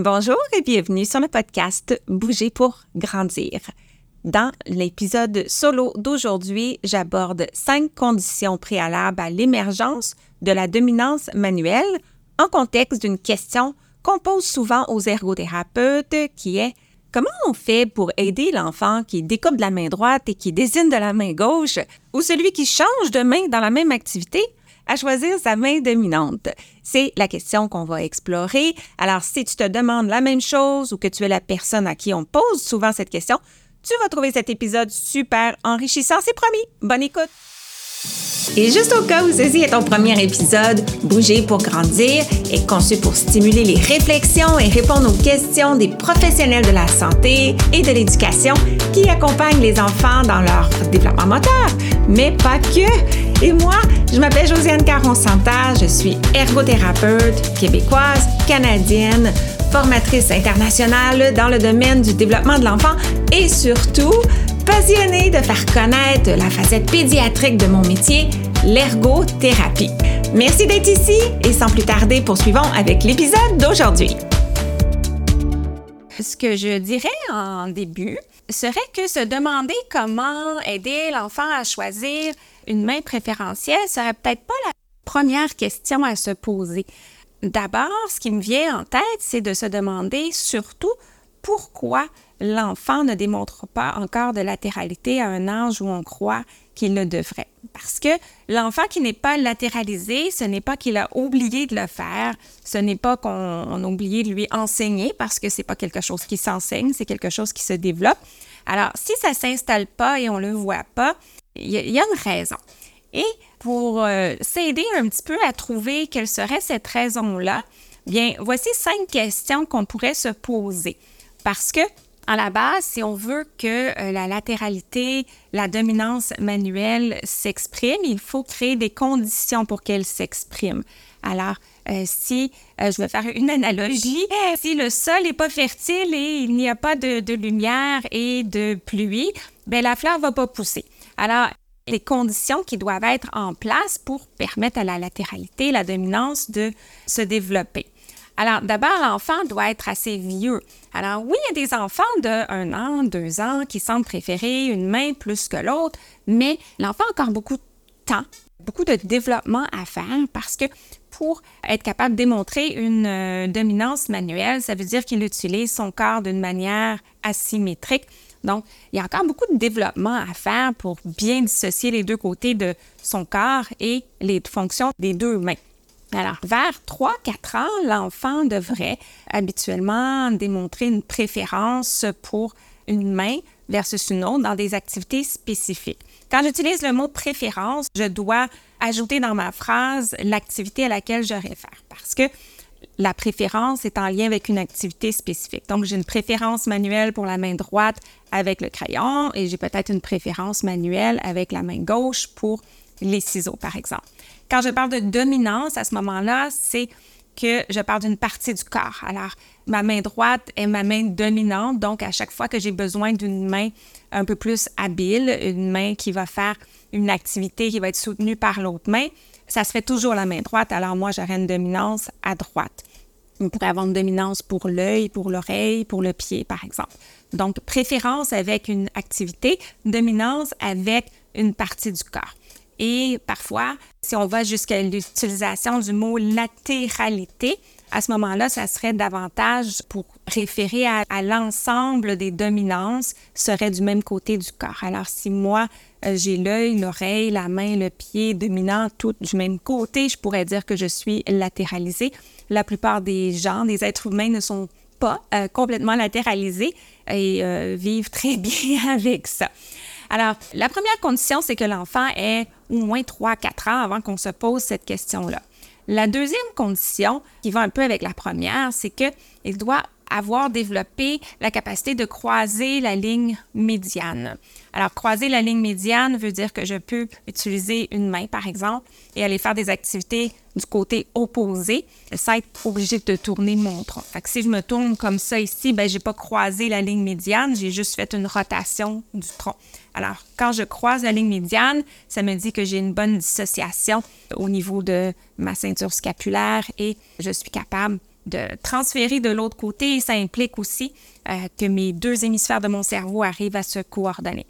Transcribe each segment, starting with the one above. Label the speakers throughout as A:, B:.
A: Bonjour et bienvenue sur le podcast Bouger pour grandir. Dans l'épisode solo d'aujourd'hui, j'aborde cinq conditions préalables à l'émergence de la dominance manuelle en contexte d'une question qu'on pose souvent aux ergothérapeutes qui est Comment on fait pour aider l'enfant qui découpe de la main droite et qui désigne de la main gauche ou celui qui change de main dans la même activité à choisir sa main dominante? C'est la question qu'on va explorer. Alors, si tu te demandes la même chose ou que tu es la personne à qui on pose souvent cette question, tu vas trouver cet épisode super enrichissant, c'est promis. Bonne écoute! Et juste au cas où ceci est ton premier épisode, Bouger pour grandir est conçu pour stimuler les réflexions et répondre aux questions des professionnels de la santé et de l'éducation qui accompagnent les enfants dans leur développement moteur, mais pas que. Et moi, je m'appelle Josiane Caron-Santa, je suis ergothérapeute québécoise, canadienne, formatrice internationale dans le domaine du développement de l'enfant et surtout passionnée de faire connaître la facette pédiatrique de mon métier, l'ergothérapie. Merci d'être ici et sans plus tarder, poursuivons avec l'épisode d'aujourd'hui. Ce que je dirais en début serait que se demander comment aider l'enfant à choisir une main préférentielle serait peut-être pas la première question à se poser. D'abord, ce qui me vient en tête, c'est de se demander surtout pourquoi l'enfant ne démontre pas encore de latéralité à un âge où on croit qu'il le devrait. Parce que l'enfant qui n'est pas latéralisé, ce n'est pas qu'il a oublié de le faire, ce n'est pas qu'on a oublié de lui enseigner parce que c'est pas quelque chose qui s'enseigne, c'est quelque chose qui se développe. Alors, si ça s'installe pas et on le voit pas, il y, a une raison. Et pour euh, s'aider un petit peu à trouver quelle serait cette raison-là, bien, voici cinq questions qu'on pourrait se poser. Parce que à la base, si on veut que euh, la latéralité, la dominance manuelle s'exprime, il faut créer des conditions pour qu'elle s'exprime. Alors, euh, si euh, je vais faire une analogie, si le sol n'est pas fertile et il n'y a pas de, lumière et de pluie, ben la fleur va pas pousser. Alors, les conditions qui doivent être en place pour permettre à la latéralité, la dominance de se développer. Alors, d'abord, l'enfant doit être assez vieux. Alors, oui, il y a des enfants de un an, deux ans qui semblent préférer une main plus que l'autre, mais l'enfant a encore beaucoup de temps, beaucoup de développement à faire parce que pour être capable de démontrer une euh, dominance manuelle, ça veut dire qu'il utilise son corps d'une manière asymétrique. Donc, il y a encore beaucoup de développement à faire pour bien dissocier les deux côtés de son corps et les fonctions des deux mains. Alors, vers 3-4 ans, l'enfant devrait habituellement démontrer une préférence pour une main versus une autre dans des activités spécifiques. Quand j'utilise le mot préférence, je dois ajouter dans ma phrase l'activité à laquelle je réfère parce que la préférence est en lien avec une activité spécifique. Donc, j'ai une préférence manuelle pour la main droite avec le crayon et j'ai peut-être une préférence manuelle avec la main gauche pour les ciseaux, par exemple. Quand je parle de dominance, à ce moment-là, c'est que je parle d'une partie du corps. Alors, ma main droite est ma main dominante, donc à chaque fois que j'ai besoin d'une main un peu plus habile, une main qui va faire une activité qui va être soutenue par l'autre main, ça se fait toujours la main droite. Alors moi, j'aurai une dominance à droite. On pourrait avoir une dominance pour l'œil, pour l'oreille, pour le pied, par exemple. Donc, préférence avec une activité, dominance avec une partie du corps. Et parfois, si on va jusqu'à l'utilisation du mot latéralité, à ce moment-là, ça serait davantage pour référer à, l'ensemble des dominances, serait du même côté du corps. Alors, si moi, euh, j'ai l'œil, l'oreille, la main, le pied dominant, tout du même côté, je pourrais dire que je suis latéralisée. La plupart des gens, des êtres humains ne sont pas euh, complètement latéralisés et euh, vivent très bien avec ça. Alors, la première condition, c'est que l'enfant ait au moins 3-4 ans avant qu'on se pose cette question-là. La deuxième condition, qui va un peu avec la première, c'est qu'il doit avoir développé la capacité de croiser la ligne médiane. Alors, croiser la ligne médiane veut dire que je peux utiliser une main, par exemple, et aller faire des activités du côté opposé sans être obligé de tourner mon tronc. Fait que si je me tourne comme ça ici, ben j'ai pas croisé la ligne médiane, j'ai juste fait une rotation du tronc. Alors, quand je croise la ligne médiane, ça me dit que j'ai une bonne dissociation au niveau de ma ceinture scapulaire et je suis capable de transférer de l'autre côté ça implique aussi euh, que mes deux hémisphères de mon cerveau arrivent à se coordonner.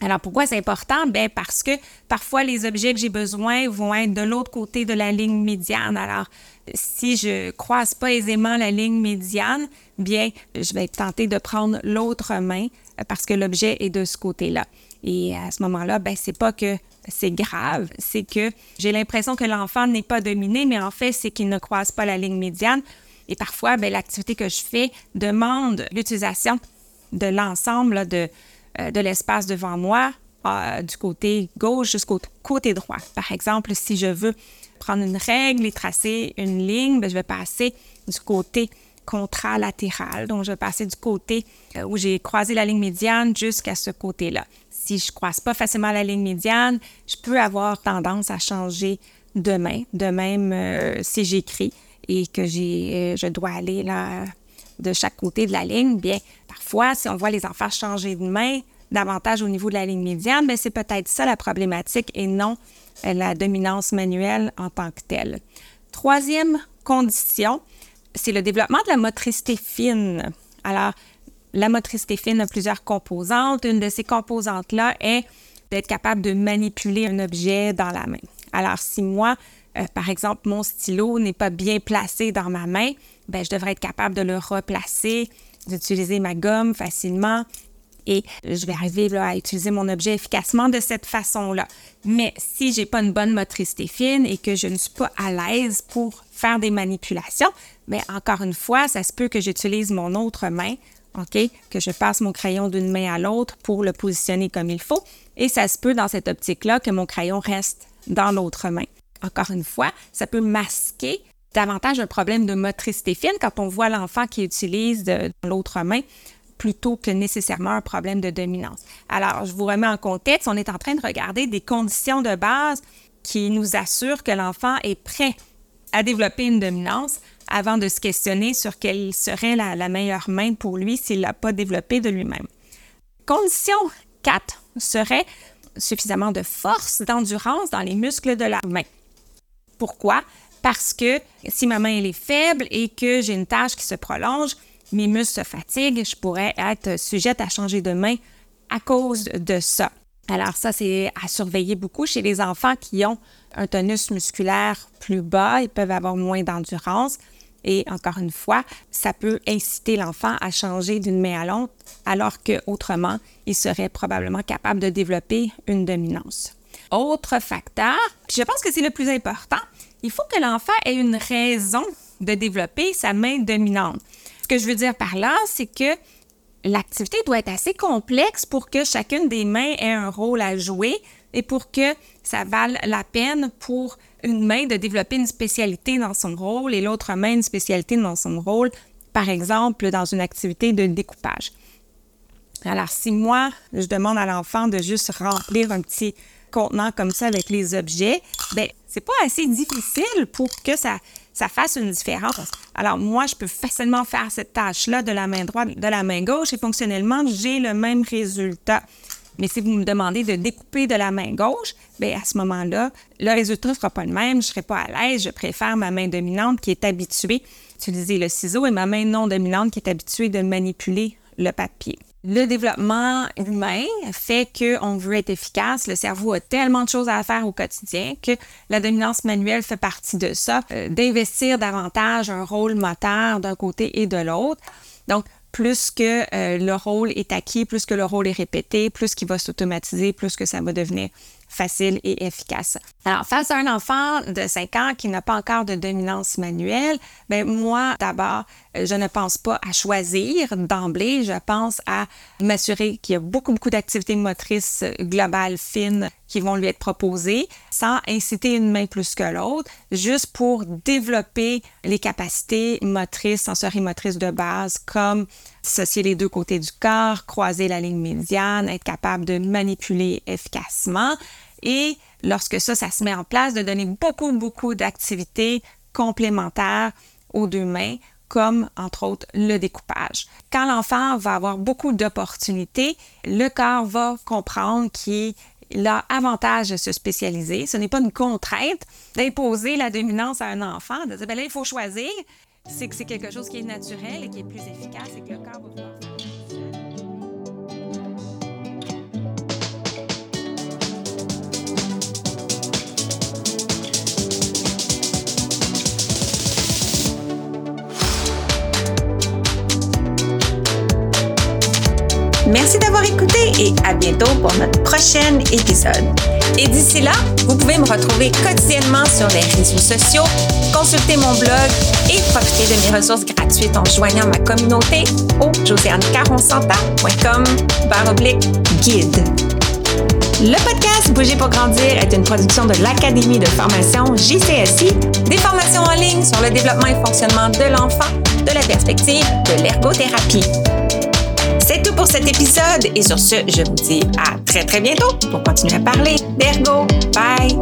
A: Alors pourquoi c'est important? Ben parce que parfois les objets que j'ai besoin vont être de l'autre côté de la ligne médiane. Alors si je croise pas aisément la ligne médiane, bien je vais tenter de prendre l'autre main euh, parce que l'objet est de ce côté-là. Et à ce moment-là, ben c'est pas que c'est grave, c'est que j'ai l'impression que l'enfant n'est pas dominé, mais en fait c'est qu'il ne croise pas la ligne médiane. Et parfois, ben, l'activité que je fais demande l'utilisation de l'ensemble de euh, de l'espace devant moi, euh, du côté gauche jusqu'au côté droit. Par exemple, si je veux prendre une règle et tracer une ligne, ben, je vais passer du côté contralatéral. Donc, je vais passer du côté euh, où j'ai croisé la ligne médiane jusqu'à ce côté-là. Si je ne croise pas facilement la ligne médiane, je peux avoir tendance à changer de main. De même, si j'écris et que j'ai, je dois aller là de chaque côté de la ligne, bien, parfois, si on voit les enfants changer de main davantage au niveau de la ligne médiane, bien, c'est peut-être ça la problématique et non euh, la dominance manuelle en tant que telle. Troisième condition, c'est le développement de la motricité fine. Alors, la motricité fine a plusieurs composantes. Une de ces composantes-là est d'être capable de manipuler un objet dans la main. Alors, si moi, euh, par exemple, mon stylo n'est pas bien placé dans ma main, ben, je devrais être capable de le replacer, d'utiliser ma gomme facilement et je vais arriver à utiliser mon objet efficacement de cette façon-là. Mais si j'ai pas une bonne motricité fine et que je ne suis pas à l'aise pour faire des manipulations, mais ben, encore une fois, ça se peut que j'utilise mon autre main, OK, que je passe mon crayon d'une main à l'autre pour le positionner comme il faut. Et ça se peut dans cette optique-là que mon crayon reste dans l'autre main. Encore une fois, ça peut masquer davantage un problème de motricité fine quand on voit l'enfant qui utilise l'autre main plutôt que nécessairement un problème de dominance. Alors, je vous remets en contexte, on est en train de regarder des conditions de base qui nous assurent que l'enfant est prêt à développer une dominance avant de se questionner sur quelle serait la, meilleure main pour lui s'il ne l'a pas développé de lui-même. Condition 4 serait suffisamment de force, d'endurance dans les muscles de la main. Pourquoi? Parce que si ma main est faible et que j'ai une tâche qui se prolonge, mes muscles se fatiguent, je pourrais être sujette à changer de main à cause de ça. Alors ça, c'est à surveiller beaucoup chez les enfants qui ont un tonus musculaire plus bas, ils peuvent avoir moins d'endurance. Et encore une fois, ça peut inciter l'enfant à changer d'une main à l'autre, alors qu'autrement, il serait probablement capable de développer une dominance. Autre facteur, je pense que c'est le plus important, il faut que l'enfant ait une raison de développer sa main dominante. Ce que je veux dire par là, c'est que l'activité doit être assez complexe pour que chacune des mains ait un rôle à jouer et pour que ça vale la peine pour une main de développer une spécialité dans son rôle et l'autre main une spécialité dans son rôle, par exemple dans une activité de découpage. Alors, si moi, je demande à l'enfant de juste remplir un petit contenant comme ça avec les objets, ben c'est pas assez difficile pour que ça, fasse une différence. Alors moi, je peux facilement faire cette tâche-là de la main droite, de la main gauche et fonctionnellement, j'ai le même résultat. Mais si vous me demandez de découper de la main gauche, bien à ce moment-là, le résultat ne sera pas le même, je ne serai pas à l'aise, je préfère ma main dominante qui est habituée à utiliser le ciseau et ma main non dominante qui est habituée de manipuler le papier. Le développement humain fait qu'on veut être efficace. Le cerveau a tellement de choses à faire au quotidien que la dominance manuelle fait partie de ça, euh, d'investir davantage un rôle moteur d'un côté et de l'autre. Donc, plus que euh, le rôle est acquis, plus que le rôle est répété, plus qu'il va s'automatiser, plus que ça va devenir facile et efficace. Alors, face à un enfant de 5 ans qui n'a pas encore de dominance manuelle, ben moi, d'abord, je ne pense pas à choisir d'emblée, je pense à m'assurer qu'il y a beaucoup, beaucoup d'activités motrices globales fines qui vont lui être proposées sans inciter une main plus que l'autre, juste pour développer les capacités motrices, sensorimotrices de base, comme associer les deux côtés du corps, croiser la ligne médiane, être capable de manipuler efficacement. Et lorsque ça, ça se met en place, de donner beaucoup, beaucoup d'activités complémentaires aux deux mains, comme entre autres le découpage. Quand l'enfant va avoir beaucoup d'opportunités, le corps va comprendre qu'il a avantage de se spécialiser. Ce n'est pas une contrainte d'imposer la dominance à un enfant, de dire, ben là, il faut choisir. c'est que c'est quelque chose qui est naturel et qui est plus efficace et que le corps va pouvoir faire.
B: Merci d'avoir écouté et à bientôt pour notre prochain épisode. Et d'ici là, vous pouvez me retrouver quotidiennement sur les réseaux sociaux, consulter mon blog et profiter de mes ressources gratuites en joignant ma communauté au josianecaronsanta.com guide. Le podcast Bouger pour grandir est une production de l'Académie de formation JCSI, des formations en ligne sur le développement et fonctionnement de l'enfant de la perspective de l'ergothérapie. Tout pour cet épisode et sur ce, je vous dis à très très bientôt pour continuer à parler d'ergo. Bye!